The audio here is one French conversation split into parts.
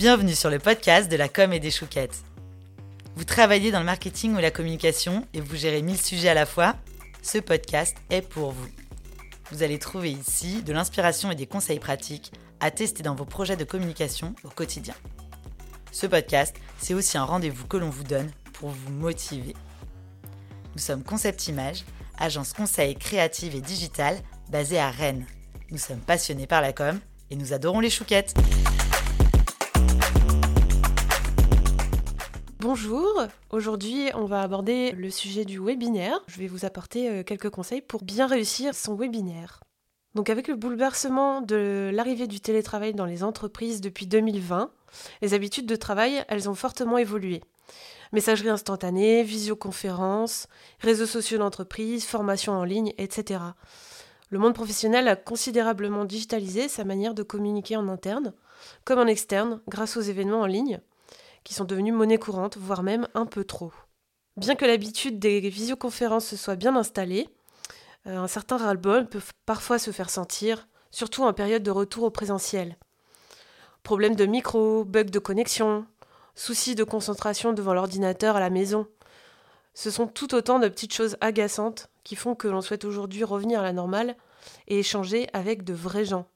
Bienvenue sur le podcast de la com et des chouquettes. Vous travaillez dans le marketing ou la communication et vous gérez mille sujets à la fois Ce podcast est pour vous. Vous allez trouver ici de l'inspiration et des conseils pratiques à tester dans vos projets de communication au quotidien. Ce podcast, c'est aussi un rendez-vous que l'on vous donne pour vous motiver. Nous sommes Concept Image, agence conseil créative et digitale basée à Rennes. Nous sommes passionnés par la com et nous adorons les chouquettes. Bonjour, aujourd'hui on va aborder le sujet du webinaire. Je vais vous apporter euh, quelques conseils pour bien réussir son webinaire. Donc avec le bouleversement de l'arrivée du télétravail dans les entreprises depuis 2020, les habitudes de travail, elles ont fortement évolué. Messagerie instantanée, visioconférence, réseaux sociaux d'entreprise, formation en ligne, etc. Le monde professionnel a considérablement digitalisé sa manière de communiquer en interne, comme en externe, grâce aux événements en ligne, qui sont devenus monnaie courante, voire même un peu trop. Bien que l'habitude des visioconférences se soit bien installée, euh, un certain ras-le-bol peut parfois se faire sentir, surtout en période de retour au présentiel. Problèmes de micro, bugs de connexion, soucis de concentration devant l'ordinateur à la maison. Ce sont tout autant de petites choses agaçantes qui font que l'on souhaite aujourd'hui revenir à la normale et échanger avec de vrais gens.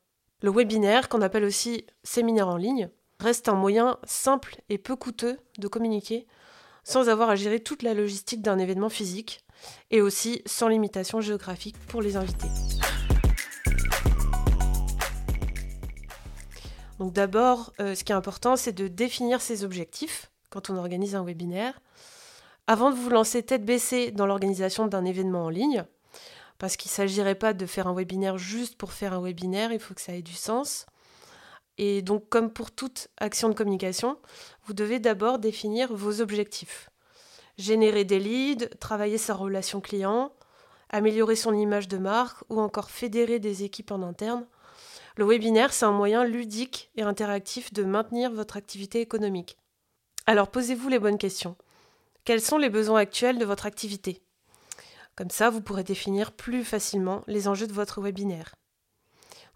Le webinaire, qu'on appelle aussi séminaire en ligne, reste un moyen simple et peu coûteux de communiquer sans avoir à gérer toute la logistique d'un événement physique et aussi sans limitation géographique pour les invités. Donc d'abord, euh, ce qui est important, c'est de définir ses objectifs quand on organise un webinaire. Avant de vous lancer tête baissée dans l'organisation d'un événement en ligne, parce qu'il ne s'agirait pas de faire un webinaire juste pour faire un webinaire, il faut que ça ait du sens. Et donc, comme pour toute action de communication, vous devez d'abord définir vos objectifs. Générer des leads, travailler sa relation client, améliorer son image de marque ou encore fédérer des équipes en interne. Le webinaire, c'est un moyen ludique et interactif de maintenir votre activité économique. Alors posez-vous les bonnes questions. Quels sont les besoins actuels de votre activité? Comme ça, vous pourrez définir plus facilement les enjeux de votre webinaire.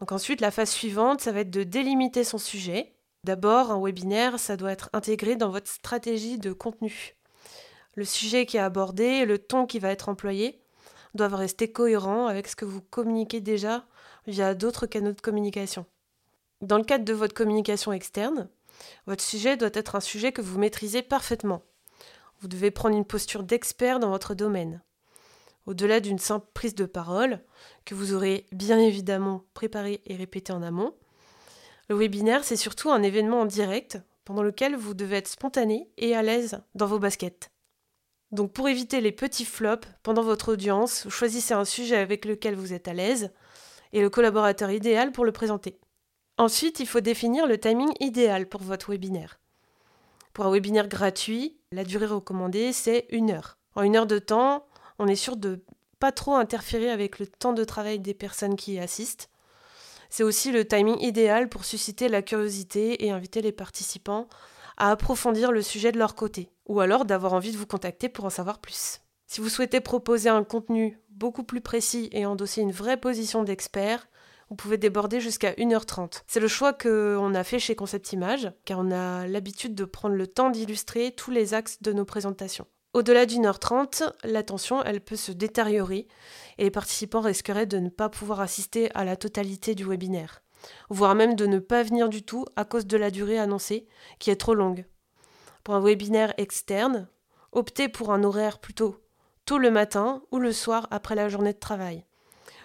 Donc ensuite, la phase suivante, ça va être de délimiter son sujet. D'abord, un webinaire, ça doit être intégré dans votre stratégie de contenu. Le sujet qui est abordé le ton qui va être employé doivent rester cohérents avec ce que vous communiquez déjà via d'autres canaux de communication. Dans le cadre de votre communication externe, votre sujet doit être un sujet que vous maîtrisez parfaitement. Vous devez prendre une posture d'expert dans votre domaine. Au-delà d'une simple prise de parole, que vous aurez bien évidemment préparé et répété en amont, le webinaire, c'est surtout un événement en direct pendant lequel vous devez être spontané et à l'aise dans vos baskets. Donc pour éviter les petits flops pendant votre audience, choisissez un sujet avec lequel vous êtes à l'aise et le collaborateur idéal pour le présenter. Ensuite, il faut définir le timing idéal pour votre webinaire. Pour un webinaire gratuit, la durée recommandée, c'est une heure. En une heure de temps, on est sûr de pas trop interférer avec le temps de travail des personnes qui y assistent. C'est aussi le timing idéal pour susciter la curiosité et inviter les participants à approfondir le sujet de leur côté, ou alors d'avoir envie de vous contacter pour en savoir plus. Si vous souhaitez proposer un contenu beaucoup plus précis et endosser une vraie position d'expert, vous pouvez déborder jusqu'à 1h30. C'est le choix qu'on a fait chez Concept Image, car on a l'habitude de prendre le temps d'illustrer tous les axes de nos présentations. Au-delà d'une heure trente, l'attention, elle peut se détériorer et les participants risqueraient de ne pas pouvoir assister à la totalité du webinaire, voire même de ne pas venir du tout à cause de la durée annoncée, qui est trop longue. Pour un webinaire externe, optez pour un horaire plutôt tôt le matin ou le soir après la journée de travail.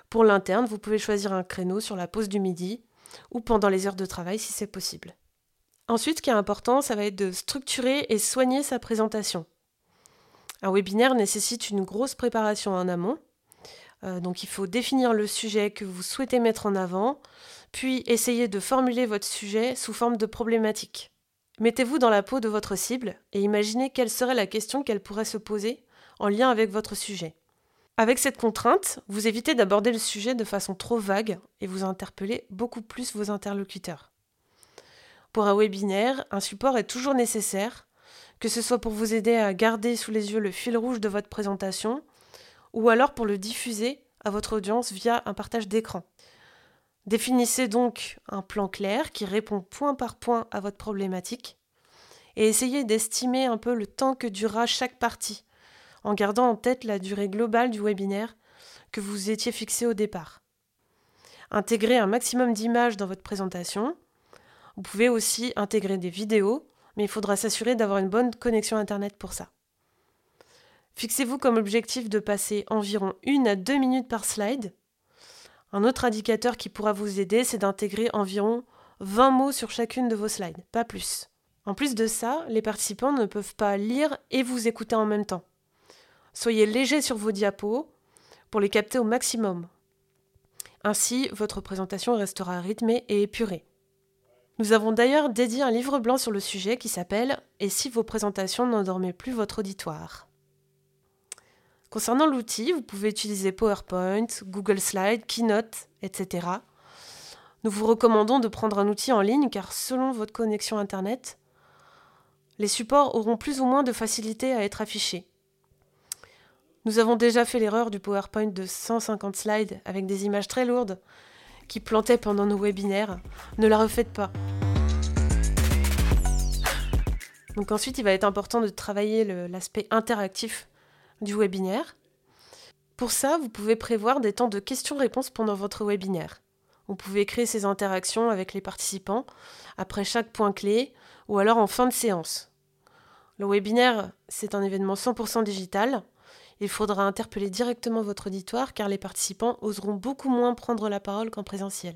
Pour l'interne, vous pouvez choisir un créneau sur la pause du midi ou pendant les heures de travail si c'est possible. Ensuite, ce qui est important, ça va être de structurer et soigner sa présentation. Un webinaire nécessite une grosse préparation en amont. Euh, donc il faut définir le sujet que vous souhaitez mettre en avant, puis essayer de formuler votre sujet sous forme de problématique. Mettez-vous dans la peau de votre cible et imaginez quelle serait la question qu'elle pourrait se poser en lien avec votre sujet. Avec cette contrainte, vous évitez d'aborder le sujet de façon trop vague et vous interpellez beaucoup plus vos interlocuteurs. Pour un webinaire, un support est toujours nécessaire que ce soit pour vous aider à garder sous les yeux le fil rouge de votre présentation, ou alors pour le diffuser à votre audience via un partage d'écran. Définissez donc un plan clair qui répond point par point à votre problématique et essayez d'estimer un peu le temps que durera chaque partie en gardant en tête la durée globale du webinaire que vous étiez fixé au départ. Intégrez un maximum d'images dans votre présentation. Vous pouvez aussi intégrer des vidéos, mais il faudra s'assurer d'avoir une bonne connexion Internet pour ça. Fixez-vous comme objectif de passer environ une à deux minutes par slide. Un autre indicateur qui pourra vous aider, c'est d'intégrer environ 20 mots sur chacune de vos slides, pas plus. En plus de ça, les participants ne peuvent pas lire et vous écouter en même temps. Soyez léger sur vos diapos pour les capter au maximum. Ainsi, votre présentation restera rythmée et épurée. Nous avons d'ailleurs dédié un livre blanc sur le sujet qui s'appelle Et si vos présentations n'endormaient plus votre auditoire? Concernant l'outil, vous pouvez utiliser PowerPoint, Google Slides, Keynote, etc. Nous vous recommandons de prendre un outil en ligne car selon votre connexion Internet, les supports auront plus ou moins de facilité à être affichés. Nous avons déjà fait l'erreur du PowerPoint de 150 slides avec des images très lourdes qui plantaient pendant nos webinaires. Ne la refaites pas. Donc ensuite, il va être important de travailler l'aspect interactif du webinaire. Pour ça, vous pouvez prévoir des temps de questions-réponses pendant votre webinaire. Vous pouvez créer ces interactions avec les participants après chaque point clé ou alors en fin de séance. Le webinaire, c'est un événement 100% digital il faudra interpeller directement votre auditoire car les participants oseront beaucoup moins prendre la parole qu'en présentiel.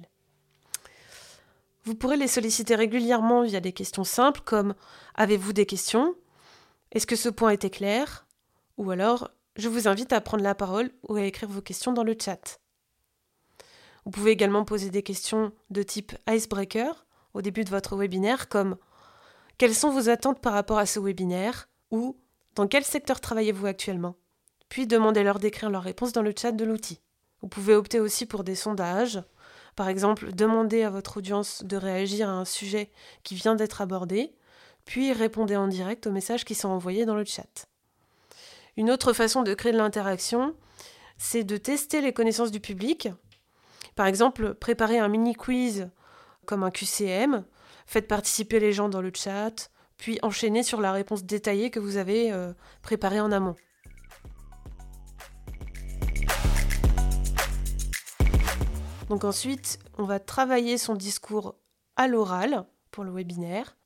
Vous pourrez les solliciter régulièrement via des questions simples comme Avez-vous des questions? Est-ce que ce point était clair? Ou alors Je vous invite à prendre la parole ou à écrire vos questions dans le chat. Vous pouvez également poser des questions de type icebreaker au début de votre webinaire comme Quelles sont vos attentes par rapport à ce webinaire? ou Dans quel secteur travaillez-vous actuellement? Puis demandez-leur d'écrire leur réponse dans le chat de l'outil. Vous pouvez opter aussi pour des sondages. Par exemple, demandez à votre audience de réagir à un sujet qui vient d'être abordé, puis répondez en direct aux messages qui sont envoyés dans le chat. Une autre façon de créer de l'interaction, c'est de tester les connaissances du public. Par exemple, préparez un mini quiz comme un QCM, faites participer les gens dans le chat, puis enchaînez sur la réponse détaillée que vous avez euh, préparée en amont. Donc ensuite, on va travailler son discours à l'oral pour le webinaire.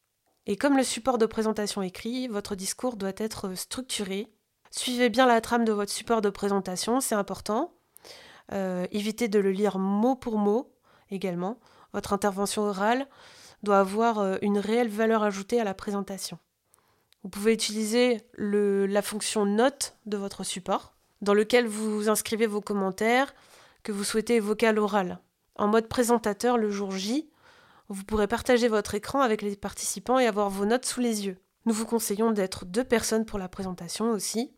Et comme le support de présentation écrit, votre discours doit être structuré. Suivez bien la trame de votre support de présentation, c'est important. Euh, évitez de le lire mot pour mot également. Votre intervention orale doit avoir euh, une réelle valeur ajoutée à la présentation. Vous pouvez utiliser la fonction note de votre support, dans lequel vous inscrivez vos commentaires, que vous souhaitez évoquer à l'oral. En mode présentateur le jour J, vous pourrez partager votre écran avec les participants et avoir vos notes sous les yeux. Nous vous conseillons d'être deux personnes pour la présentation aussi.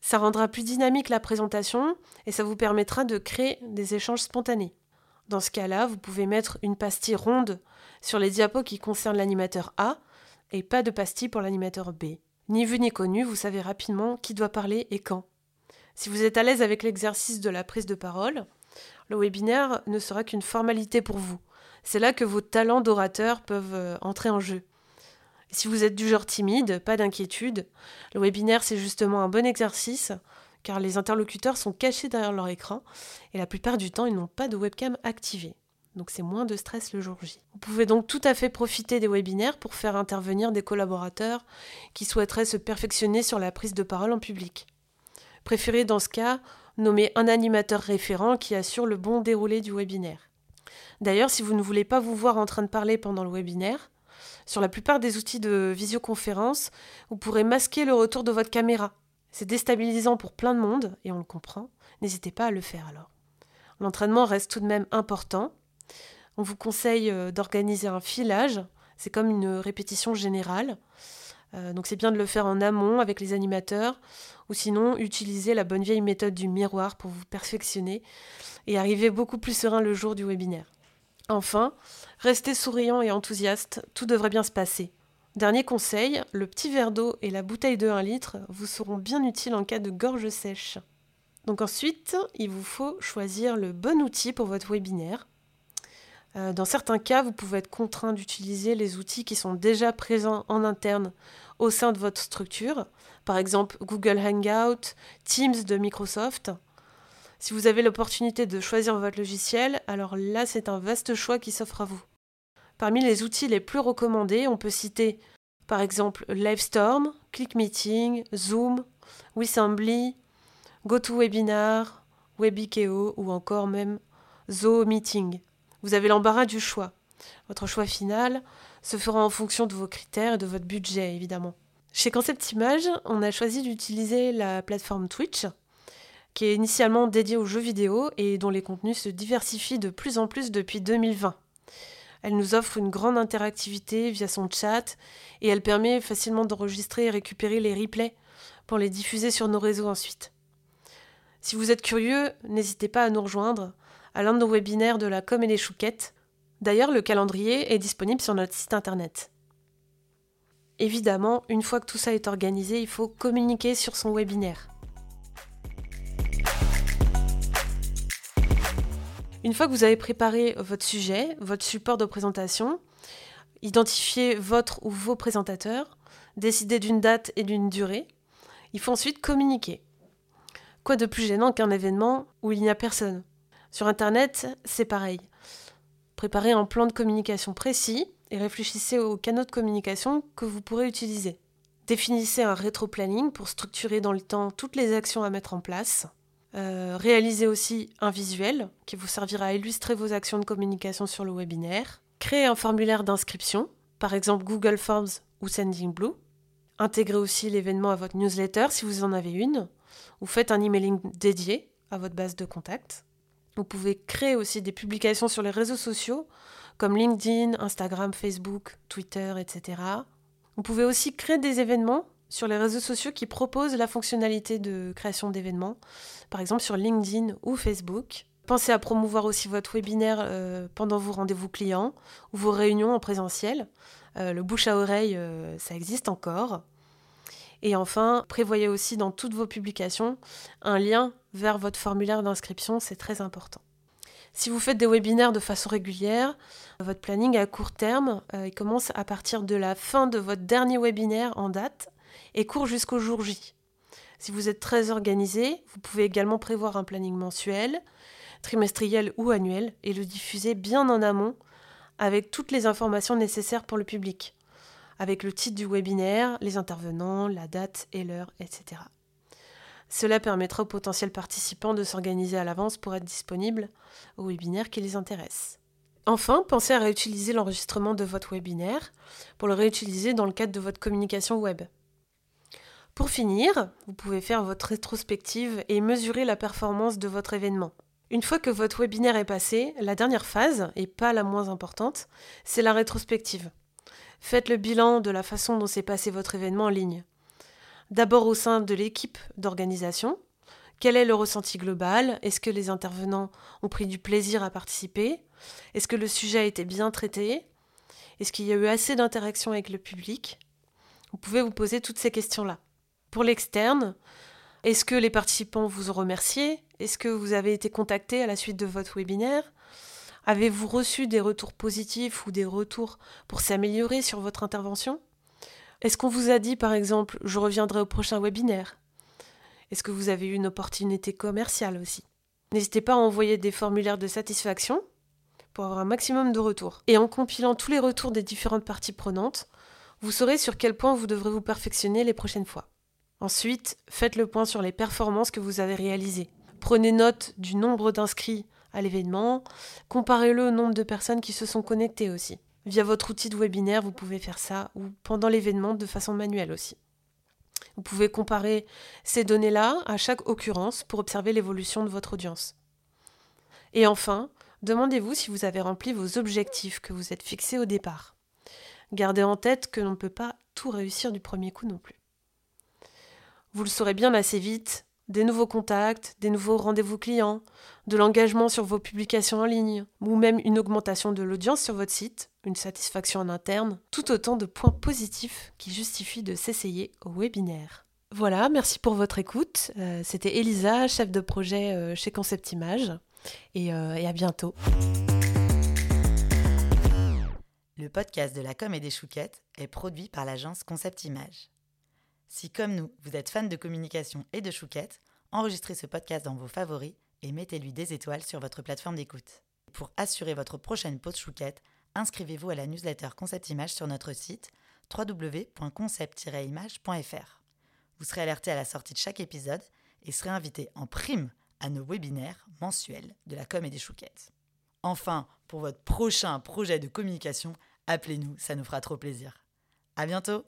Ça rendra plus dynamique la présentation et ça vous permettra de créer des échanges spontanés. Dans ce cas-là, vous pouvez mettre une pastille ronde sur les diapos qui concernent l'animateur A et pas de pastille pour l'animateur B. Ni vu ni connu, vous savez rapidement qui doit parler et quand. Si vous êtes à l'aise avec l'exercice de la prise de parole, le webinaire ne sera qu'une formalité pour vous. C'est là que vos talents d'orateur peuvent euh, entrer en jeu. si vous êtes du genre timide, pas d'inquiétude, le webinaire c'est justement un bon exercice car les interlocuteurs sont cachés derrière leur écran et la plupart du temps ils n'ont pas de webcam activée. Donc c'est moins de stress le jour J. Vous pouvez donc tout à fait profiter des webinaires pour faire intervenir des collaborateurs qui souhaiteraient se perfectionner sur la prise de parole en public. Préférez dans ce cas nommer un animateur référent qui assure le bon déroulé du webinaire. D'ailleurs, si vous ne voulez pas vous voir en train de parler pendant le webinaire, sur la plupart des outils de visioconférence, vous pourrez masquer le retour de votre caméra. C'est déstabilisant pour plein de monde, et on le comprend. N'hésitez pas à le faire alors. L'entraînement reste tout de même important. On vous conseille euh, d'organiser un filage, c'est comme une répétition générale. Euh, donc c'est bien de le faire en amont avec les animateurs, ou sinon utiliser la bonne vieille méthode du miroir pour vous perfectionner et arriver beaucoup plus serein le jour du webinaire. Enfin, restez souriant et enthousiaste, tout devrait bien se passer. Dernier conseil, le petit verre d'eau et la bouteille de 1 litre vous seront bien utiles en cas de gorge sèche. Donc ensuite, il vous faut choisir le bon outil pour votre webinaire. Euh, dans certains cas, vous pouvez être contraint d'utiliser les outils qui sont déjà présents en interne au sein de votre structure, par exemple Google Hangout, Teams de Microsoft. Si vous avez l'opportunité de choisir votre logiciel, alors là c'est un vaste choix qui s'offre à vous. Parmi les outils les plus recommandés, on peut citer par exemple Livestorm, ClickMeeting, Zoom, Wissambly, GoToWebinar, Webikeo ou encore même ZooMeeting. Vous avez l'embarras du choix. Votre choix final se fera en fonction de vos critères et de votre budget, évidemment. Chez Concept Image, on a choisi d'utiliser la plateforme Twitch, qui est initialement dédiée aux jeux vidéo et dont les contenus se diversifient de plus en plus depuis 2020. Elle nous offre une grande interactivité via son chat et elle permet facilement d'enregistrer et récupérer les replays pour les diffuser sur nos réseaux ensuite. Si vous êtes curieux, n'hésitez pas à nous rejoindre à l'un de nos webinaires de la com et les chouquettes. D'ailleurs, le calendrier est disponible sur notre site internet. Évidemment, une fois que tout ça est organisé, il faut communiquer sur son webinaire. Une fois que vous avez préparé votre sujet, votre support de présentation, identifié votre ou vos présentateurs, décidé d'une date et d'une durée, il faut ensuite communiquer. Quoi de plus gênant qu'un événement où il n'y a personne? Sur Internet, c'est pareil. Préparez un plan de communication précis et réfléchissez aux canaux de communication que vous pourrez utiliser. Définissez un rétro-planning pour structurer dans le temps toutes les actions à mettre en place. Euh, réalisez aussi un visuel qui vous servira à illustrer vos actions de communication sur le webinaire. Créez un formulaire d'inscription, par exemple Google Forms ou Sendingblue. Intégrez aussi l'événement à votre newsletter si vous en avez une, ou faites un emailing dédié à votre base de contact. Vous pouvez créer aussi des publications sur les réseaux sociaux comme LinkedIn, Instagram, Facebook, Twitter, etc. Vous pouvez aussi créer des événements sur les réseaux sociaux qui proposent la fonctionnalité de création d'événements, par exemple sur LinkedIn ou Facebook. Pensez à promouvoir aussi votre webinaire euh, pendant vos rendez-vous clients ou vos réunions en présentiel. Euh, le bouche à oreille, euh, ça existe encore. Et enfin, prévoyez aussi dans toutes vos publications un lien vers votre formulaire d'inscription, c'est très important. Si vous faites des webinaires de façon régulière, votre planning à court terme commence à partir de la fin de votre dernier webinaire en date et court jusqu'au jour J. Si vous êtes très organisé, vous pouvez également prévoir un planning mensuel, trimestriel ou annuel et le diffuser bien en amont avec toutes les informations nécessaires pour le public, avec le titre du webinaire, les intervenants, la date et l'heure, etc. Cela permettra aux potentiels participants de s'organiser à l'avance pour être disponibles au webinaire qui les intéresse. Enfin, pensez à réutiliser l'enregistrement de votre webinaire pour le réutiliser dans le cadre de votre communication web. Pour finir, vous pouvez faire votre rétrospective et mesurer la performance de votre événement. Une fois que votre webinaire est passé, la dernière phase, et pas la moins importante, c'est la rétrospective. Faites le bilan de la façon dont s'est passé votre événement en ligne. D'abord au sein de l'équipe d'organisation. Quel est le ressenti global? Est-ce que les intervenants ont pris du plaisir à participer? Est-ce que le sujet a été bien traité? Est-ce qu'il y a eu assez d'interaction avec le public? Vous pouvez vous poser toutes ces questions-là. Pour l'externe, est-ce que les participants vous ont remercié? Est-ce que vous avez été contacté à la suite de votre webinaire? Avez-vous reçu des retours positifs ou des retours pour s'améliorer sur votre intervention? Est-ce qu'on vous a dit par exemple je reviendrai au prochain webinaire Est-ce que vous avez eu une opportunité commerciale aussi? N'hésitez pas à envoyer des formulaires de satisfaction pour avoir un maximum de retours. Et en compilant tous les retours des différentes parties prenantes, vous saurez sur quel point vous devrez vous perfectionner les prochaines fois. Ensuite, faites le point sur les performances que vous avez réalisées. Prenez note du nombre d'inscrits à l'événement, comparez-le au nombre de personnes qui se sont connectées aussi. Via votre outil de webinaire, vous pouvez faire ça, ou pendant l'événement de façon manuelle aussi. Vous pouvez comparer ces données-là à chaque occurrence pour observer l'évolution de votre audience. Et enfin, demandez-vous si vous avez rempli vos objectifs que vous êtes fixés au départ. Gardez en tête que l'on ne peut pas tout réussir du premier coup non plus. Vous le saurez bien assez vite, des nouveaux contacts, des nouveaux rendez-vous clients, de l'engagement sur vos publications en ligne, ou même une augmentation de l'audience sur votre site, une satisfaction en interne, tout autant de points positifs qui justifient de s'essayer au webinaire. Voilà, merci pour votre écoute. Euh, c'était Elisa, chef de projet euh, chez Concept Image, et, euh, et à bientôt. Le podcast de la com et des chouquettes est produit par l'agence Concept Image. Si comme nous, vous êtes fan de communication et de chouquettes, enregistrez ce podcast dans vos favoris et mettez-lui des étoiles sur votre plateforme d'écoute. Pour assurer votre prochaine pause chouquette, inscrivez-vous à la newsletter Concept Image sur notre site www.concept-image.fr. Vous serez alerté à la sortie de chaque épisode et serez invité en prime à nos webinaires mensuels de la com et des chouquettes. Enfin, pour votre prochain projet de communication, appelez-nous, ça nous fera trop plaisir. À bientôt!